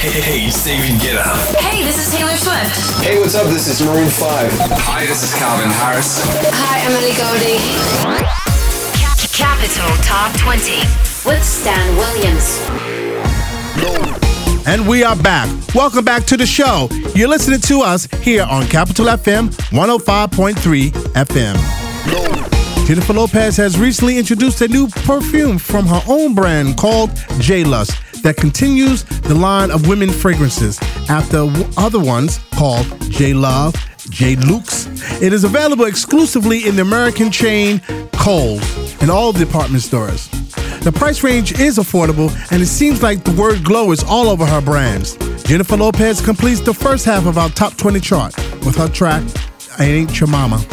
Hey, hey, hey, it's David Guetta. Hey, this is Taylor Swift. Hey, what's up? This is Maroon 5. Hi, this is Calvin Harris. Hi, Ellie Goulding. Capital Top 20 with Stan Williams. And we are back. Welcome back to the show. You're listening to us here on Capital FM 105.3 FM. Jennifer Lopez has recently introduced a new perfume from her own brand called J Lust that continues the line of women fragrances after other ones called J Love, J Luxe. It is available exclusively in the American chain Kohl's and all department stores. The price range is affordable, and it seems like the word glow is all over her brands. Jennifer Lopez completes the first half of our top 20 chart with her track, I Ain't Your Mama.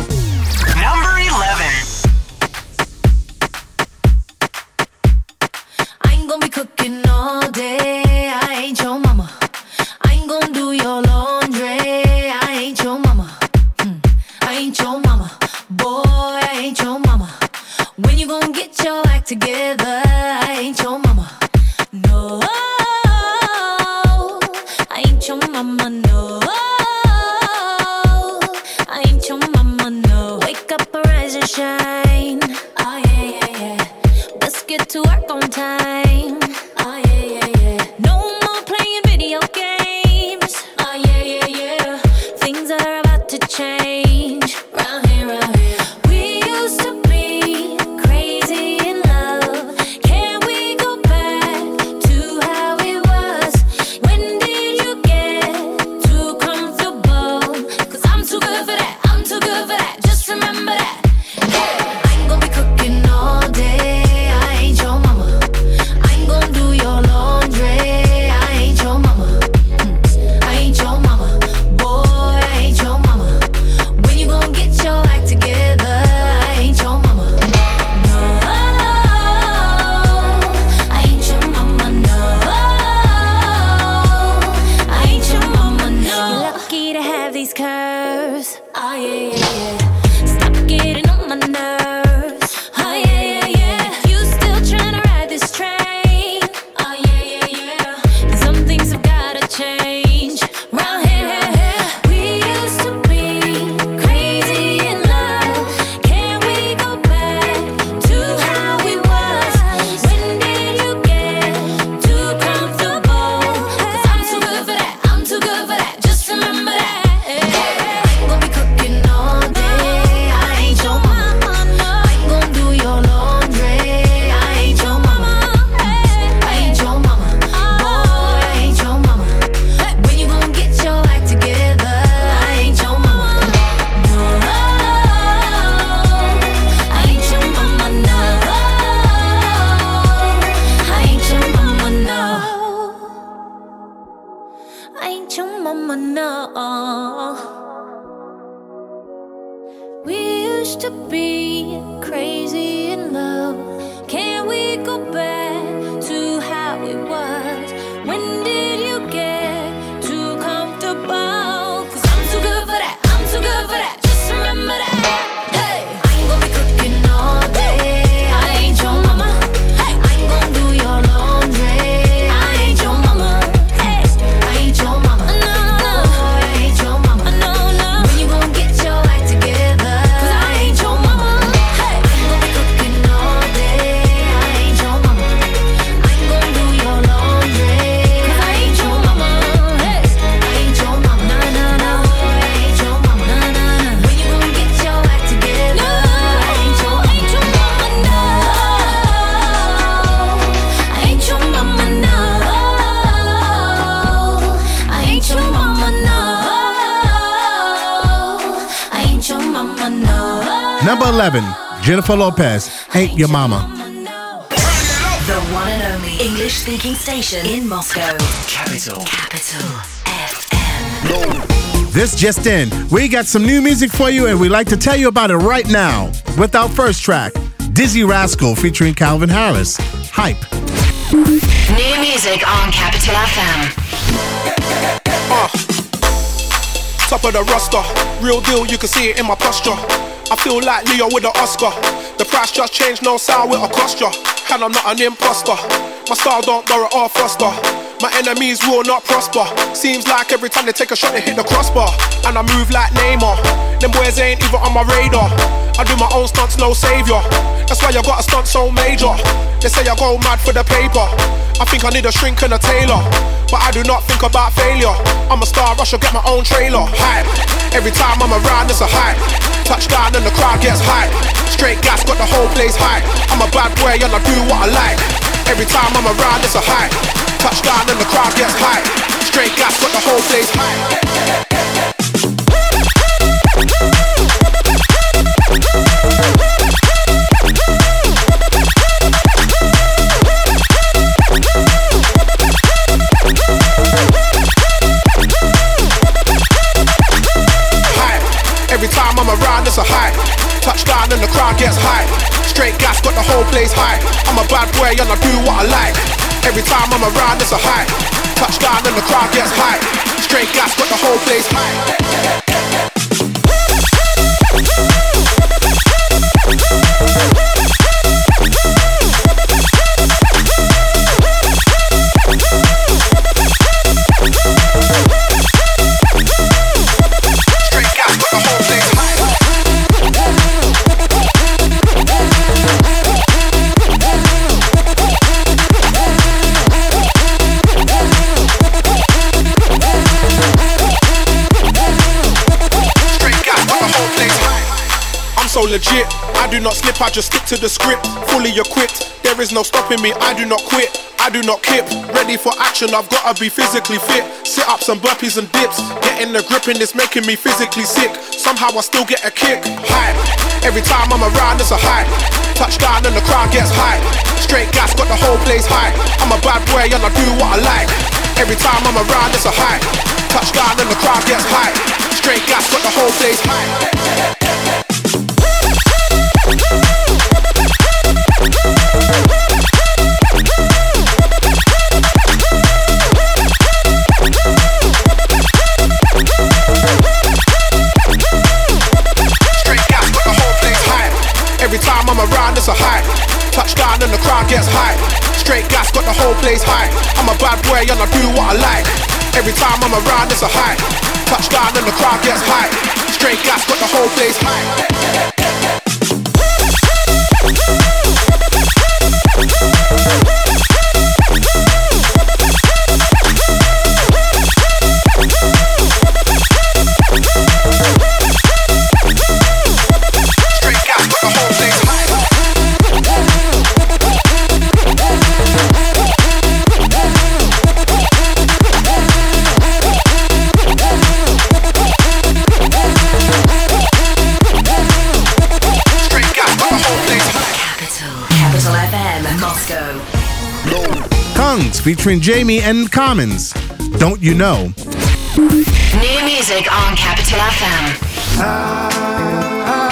used to be crazy in love. Can we go back? Jennifer Lopez, Ain't Your Mama. The one and only English speaking station in Moscow. Capital. Capital FM. This just in, we got some new music for you and we'd like to tell you about it right now with our first track, Dizzee Rascal featuring Calvin Harris. Hype. New music on Capital FM. Uh, top of the roster, real deal, you can see it in my posture. I feel like Leo with an Oscar. The price just changed, no sound with a cost ya. And I'm not an imposter. My style don't borrow or foster. My enemies will not prosper. Seems like every time they take a shot, they hit the crossbar. And I move like Neymar. Them boys ain't even on my radar. I do my own stunts, no savior. That's why I got a stunt so major. They say I go mad for the paper. I think I need a shrink and a tailor. But I do not think about failure. I'm a star, I should get my own trailer. Hype. Every time I'm around, it's a hype. Touchdown and the crowd gets hype. Straight gas, got the whole place hype. I'm a bad boy and I do what I like. Every time I'm around, it's a hype. Touchdown and the crowd gets hype. Straight gas, got the whole place hype. Every time I'm around, it's a hype. Touchdown and the crowd gets hype. Straight gas, got the whole place hype. Legit, I do not slip, I just stick to the script. Fully equipped, there is no stopping me, I do not quit. I do not kip, ready for action, I've gotta be physically fit. Sit ups and burpees and dips, getting the grip and it's making me physically sick. Somehow I still get a kick. Hype, every time I'm around, it's a hype. Touchdown and the crowd gets hype. Straight gas, got the whole place hype. I'm a bad boy and I do what I like. Every time I'm around, it's a hype. Touchdown and the crowd gets hype. Straight gas, got the whole place hype. I'm around, it's a hype. Touchdown and the crowd gets hype. Straight gas, got the whole place hype. I'm a bad boy and I do what I like. Every time I'm around, it's a hype. Touchdown and the crowd gets hype. Straight gas, got the whole place hype. Featuring Jamie N Commons. Don't you know? New music on Capital FM. I'm ah, ah.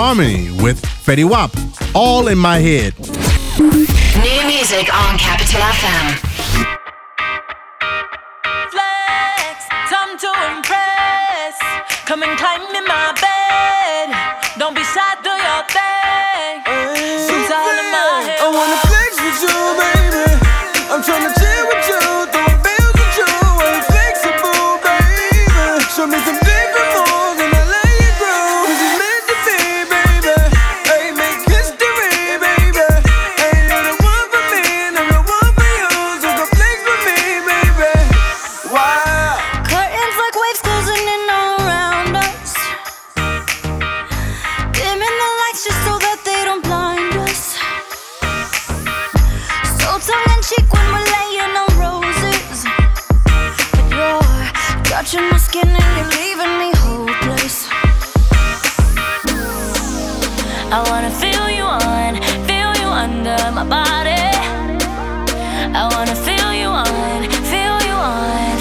Harmony with Fetty Wap. All in my head. New music on Capital FM. Flex, time to impress. Come and climb in my bed. Don't be shy. chick when we're laying on roses. But you're touching my skin and you're leaving me hopeless. I wanna feel you on, feel you under my body. I wanna feel you on, feel you on.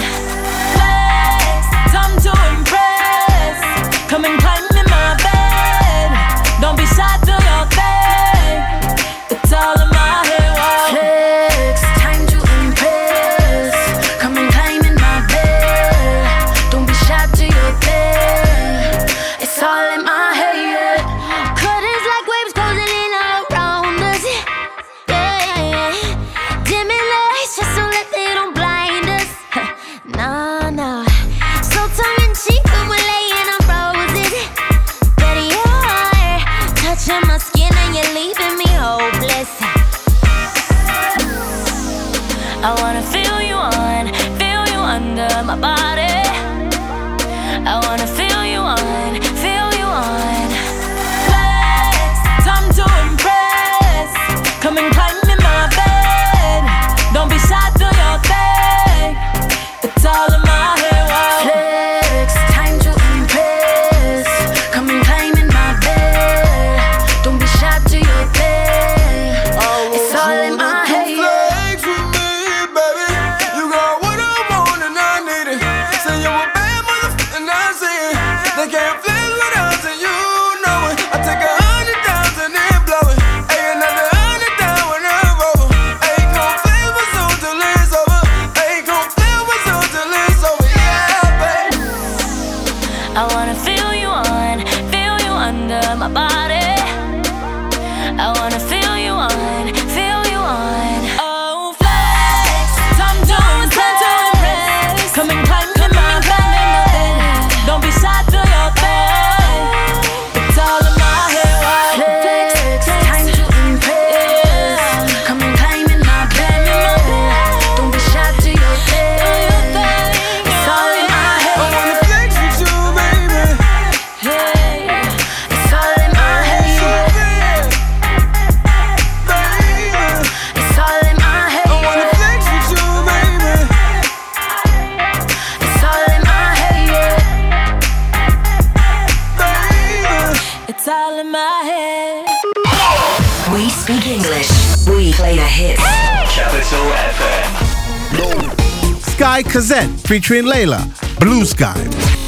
featuring Layla, Blue Sky.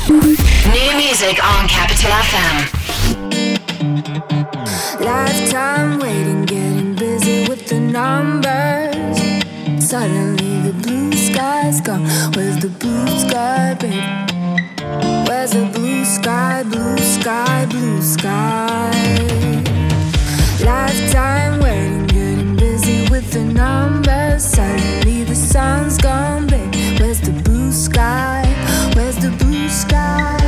New music on Capital FM. Lifetime waiting, getting busy with the numbers. Suddenly the blue sky's gone. Where's the blue sky, babe? Where's the blue sky, blue sky, blue sky? Lifetime waiting, getting busy with the numbers. Suddenly the sun's gone, babe. Where's the sky? Where's the blue sky?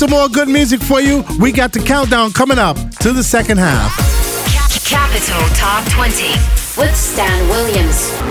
Some more good music for you. We got the countdown coming up to the second half. Capital Top 20 with Stan Williams.